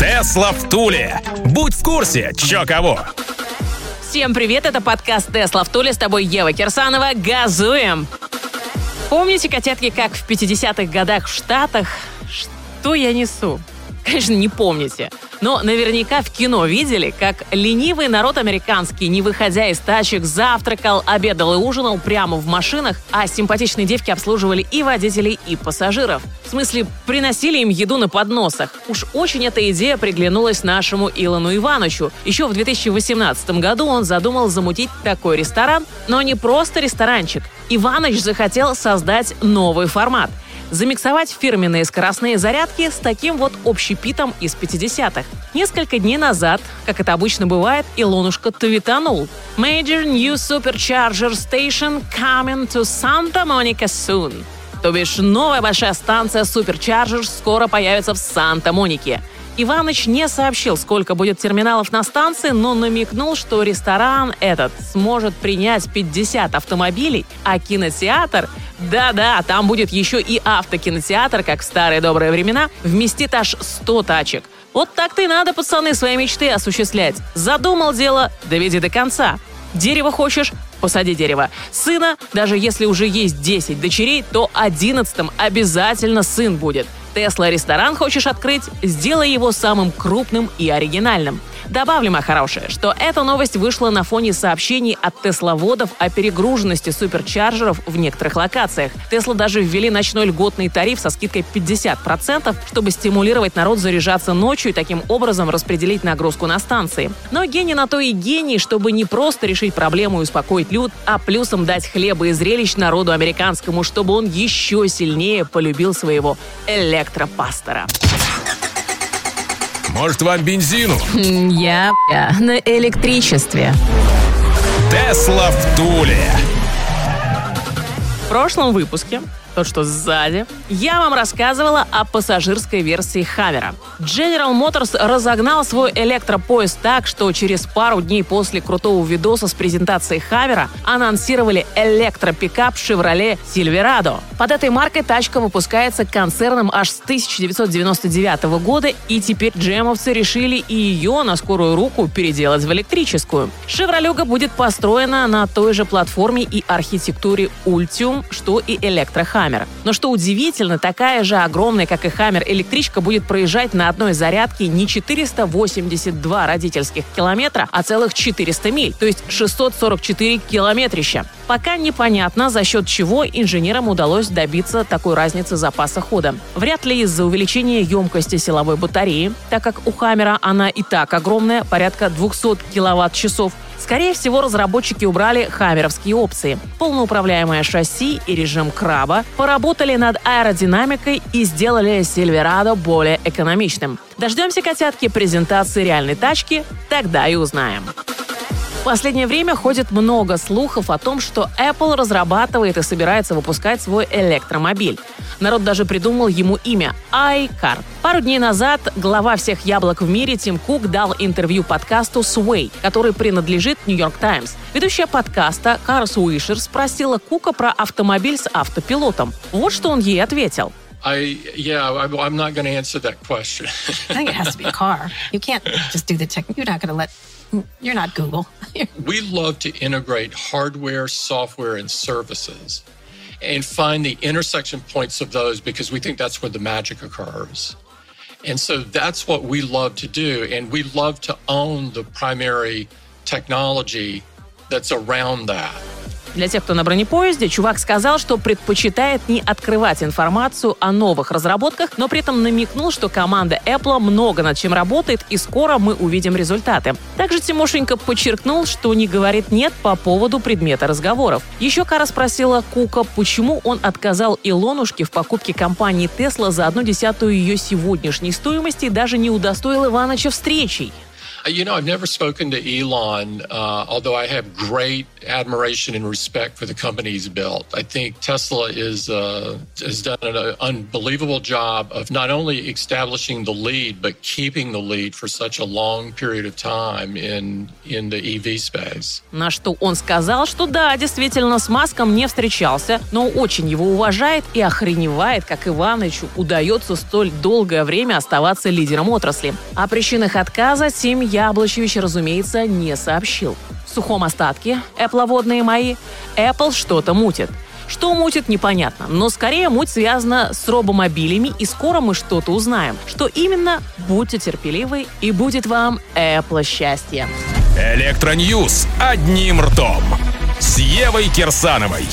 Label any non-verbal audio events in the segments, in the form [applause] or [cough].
Тесла в Туле. Будь в курсе, чё кого. Всем привет, это подкаст «Тесла в Туле», с тобой Ева Кирсанова. Газуем! Помните, котятки, как в 50-х годах в Штатах? Что я несу? Конечно, не помните. Но наверняка в кино видели, как ленивый народ американский, не выходя из тачек, завтракал, обедал и ужинал прямо в машинах, а симпатичные девки обслуживали и водителей, и пассажиров. В смысле, приносили им еду на подносах. Уж очень эта идея приглянулась нашему Илону Ивановичу. Еще в 2018 году он задумал замутить такой ресторан, но не просто ресторанчик. Иванович захотел создать новый формат – замиксовать фирменные скоростные зарядки с таким вот общепитом из 50-х. Несколько дней назад, как это обычно бывает, Илонушка твитанул. Major New Supercharger Station coming to Santa Monica soon. То бишь, новая большая станция Supercharger скоро появится в Санта-Монике. Иваныч не сообщил, сколько будет терминалов на станции, но намекнул, что ресторан этот сможет принять 50 автомобилей, а кинотеатр да-да, там будет еще и автокинотеатр, как в старые добрые времена, вместит аж 100 тачек. Вот так-то и надо, пацаны, свои мечты осуществлять. Задумал дело, доведи до конца. Дерево хочешь? Посади дерево. Сына, даже если уже есть 10 дочерей, то 11 обязательно сын будет. Тесла ресторан хочешь открыть? Сделай его самым крупным и оригинальным. Добавлю, моя хорошая, что эта новость вышла на фоне сообщений от тесловодов о перегруженности суперчарджеров в некоторых локациях. Тесла даже ввели ночной льготный тариф со скидкой 50%, чтобы стимулировать народ заряжаться ночью и таким образом распределить нагрузку на станции. Но гений на то и гений, чтобы не просто решить проблему и успокоить люд, а плюсом дать хлеба и зрелищ народу американскому, чтобы он еще сильнее полюбил своего электропастора. Может, вам бензину? Я, на электричестве. Тесла в Туле. В прошлом выпуске тот, что сзади, я вам рассказывала о пассажирской версии Хаммера. General Motors разогнал свой электропоезд так, что через пару дней после крутого видоса с презентацией Хаммера анонсировали электропикап Chevrolet Silverado. Под этой маркой тачка выпускается концерном аж с 1999 года, и теперь джемовцы решили и ее на скорую руку переделать в электрическую. Шевролюга будет построена на той же платформе и архитектуре Ultium, что и электрохаммер. Хаммер. Но что удивительно, такая же огромная, как и Хаммер, электричка будет проезжать на одной зарядке не 482 родительских километра, а целых 400 миль, то есть 644 километрища. Пока непонятно, за счет чего инженерам удалось добиться такой разницы запаса хода. Вряд ли из-за увеличения емкости силовой батареи, так как у Хаммера она и так огромная, порядка 200 киловатт-часов, Скорее всего, разработчики убрали хаммеровские опции. Полноуправляемое шасси и режим краба поработали над аэродинамикой и сделали Сильверадо более экономичным. Дождемся, котятки, презентации реальной тачки, тогда и узнаем. В последнее время ходит много слухов о том, что Apple разрабатывает и собирается выпускать свой электромобиль. Народ даже придумал ему имя – iCar. Пару дней назад глава всех яблок в мире Тим Кук дал интервью подкасту Sway, который принадлежит New York Times. Ведущая подкаста Карс Уишер спросила Кука про автомобиль с автопилотом. Вот что он ей ответил. I yeah, I, I'm not going to answer that question. I think it has to be a car. You can't just do the tech. You're not going to let. You're not Google. [laughs] we love to integrate hardware, software, and services, and find the intersection points of those because we think that's where the magic occurs. And so that's what we love to do, and we love to own the primary technology that's around that. Для тех, кто на бронепоезде, чувак сказал, что предпочитает не открывать информацию о новых разработках, но при этом намекнул, что команда Apple много над чем работает и скоро мы увидим результаты. Также Тимошенко подчеркнул, что не говорит «нет» по поводу предмета разговоров. Еще Кара спросила Кука, почему он отказал Илонушке в покупке компании Tesla за одну десятую ее сегодняшней стоимости и даже не удостоил Иваныча встречей. You know, I've never spoken to Elon, uh, although I have great admiration and respect for the company he's built. I think Tesla is uh, has done an unbelievable job of not only establishing the lead but keeping the lead for such a long period of time in in the EV space. На что он сказал, что да, действительно, с Маском не встречался, но очень его уважает и охреневает, как Иванычу удается столь долгое время оставаться лидером отрасли. О причинах отказа Тим Яблочевич, разумеется, не сообщил. В сухом остатке эпловодные мои Apple что-то мутит. Что мутит, непонятно, но скорее муть связана с робомобилями, и скоро мы что-то узнаем. Что именно, будьте терпеливы, и будет вам Apple счастье. Электроньюз одним ртом с Евой Кирсановой.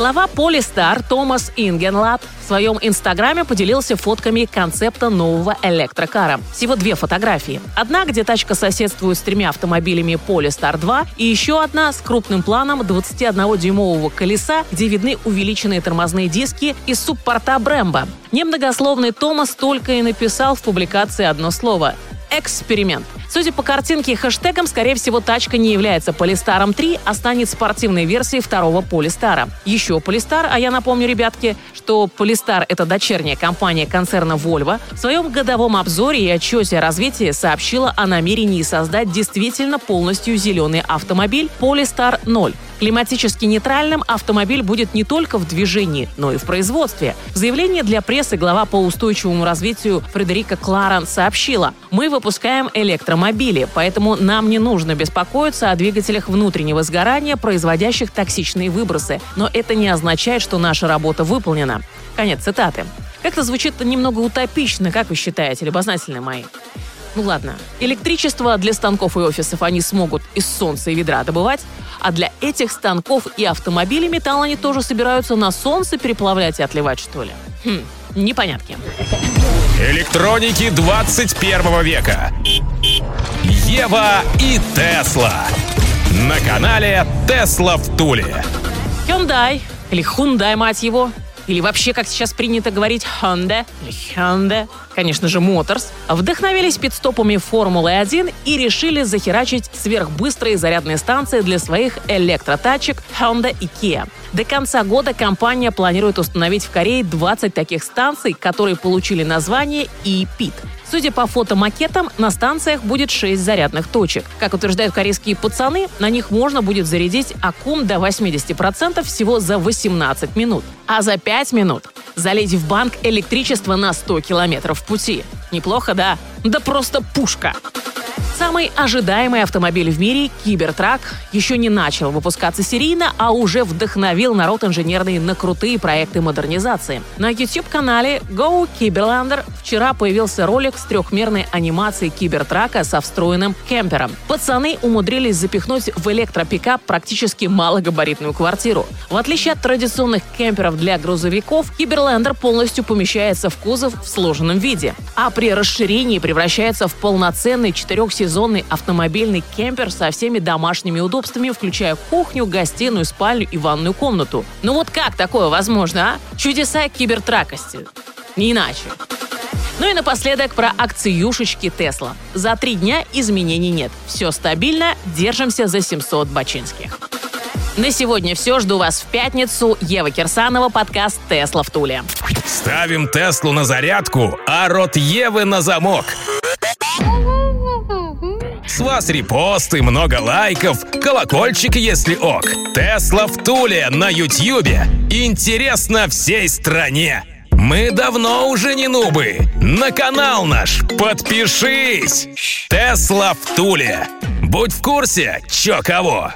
Глава Polestar Томас Ингенлад в своем инстаграме поделился фотками концепта нового электрокара. Всего две фотографии. Одна, где тачка соседствует с тремя автомобилями Polestar 2, и еще одна с крупным планом 21-дюймового колеса, где видны увеличенные тормозные диски из субпорта Brembo. Немногословный Томас только и написал в публикации одно слово – эксперимент. Судя по картинке и хэштегам, скорее всего, тачка не является Полистаром 3, а станет спортивной версией второго Полистара. Еще Полистар, а я напомню, ребятки, что Полистар – это дочерняя компания концерна Volvo, в своем годовом обзоре и отчете о развитии сообщила о намерении создать действительно полностью зеленый автомобиль Polestar 0. Климатически нейтральным автомобиль будет не только в движении, но и в производстве. В заявлении для прессы глава по устойчивому развитию Фредерика Кларан сообщила, мы выпускаем электромобили, поэтому нам не нужно беспокоиться о двигателях внутреннего сгорания, производящих токсичные выбросы. Но это не означает, что наша работа выполнена. Конец цитаты. Как-то звучит немного утопично, как вы считаете, любознательные мои? Ну ладно, электричество для станков и офисов они смогут из солнца и ведра добывать, а для этих станков и автомобилей металл они тоже собираются на солнце переплавлять и отливать, что ли? Хм, непонятки. Электроники 21 века. Ева и Тесла. На канале Тесла в Туле. Hyundai, или Hyundai, мать его, или вообще, как сейчас принято говорить, Honda, или Hyundai, конечно же, Motors, вдохновились пидстопами Формулы-1 и решили захерачить сверхбыстрые зарядные станции для своих электротачек Honda и Kia. До конца года компания планирует установить в Корее 20 таких станций, которые получили название e-PIT. Судя по фотомакетам, на станциях будет 6 зарядных точек. Как утверждают корейские пацаны, на них можно будет зарядить аккум до 80% всего за 18 минут. А за 5 минут залить в бак электричество на 100 километров пути. Неплохо, да? Да просто пушка! Самый ожидаемый автомобиль в мире, Cybertruck, еще не начал выпускаться серийно, а уже вдохновил народ инженерный на крутые проекты модернизации. На YouTube-канале Go Cyberlander вчера появился ролик с трехмерной анимацией Cybertruck а со встроенным кемпером. Пацаны умудрились запихнуть в электропикап практически малогабаритную квартиру. В отличие от традиционных кемперов для грузовиков, Cyberlander полностью помещается в кузов в сложенном виде, а при расширении превращается в полноценный четырехсезонный автомобильный кемпер со всеми домашними удобствами, включая кухню, гостиную, спальню и ванную комнату. Ну вот как такое возможно, а? Чудеса кибертракости. Не иначе. Ну и напоследок про акциюшечки Тесла. За три дня изменений нет. Все стабильно, держимся за 700 бачинских. На сегодня все. Жду вас в пятницу. Ева Кирсанова, подкаст «Тесла в Туле». Ставим Теслу на зарядку, а рот Евы на замок. Вас репосты, много лайков, колокольчик, если ок. Тесла в Туле на Ютьюбе. Интересно всей стране. Мы давно уже не нубы. На канал наш подпишись. Тесла в Туле. Будь в курсе, чё кого.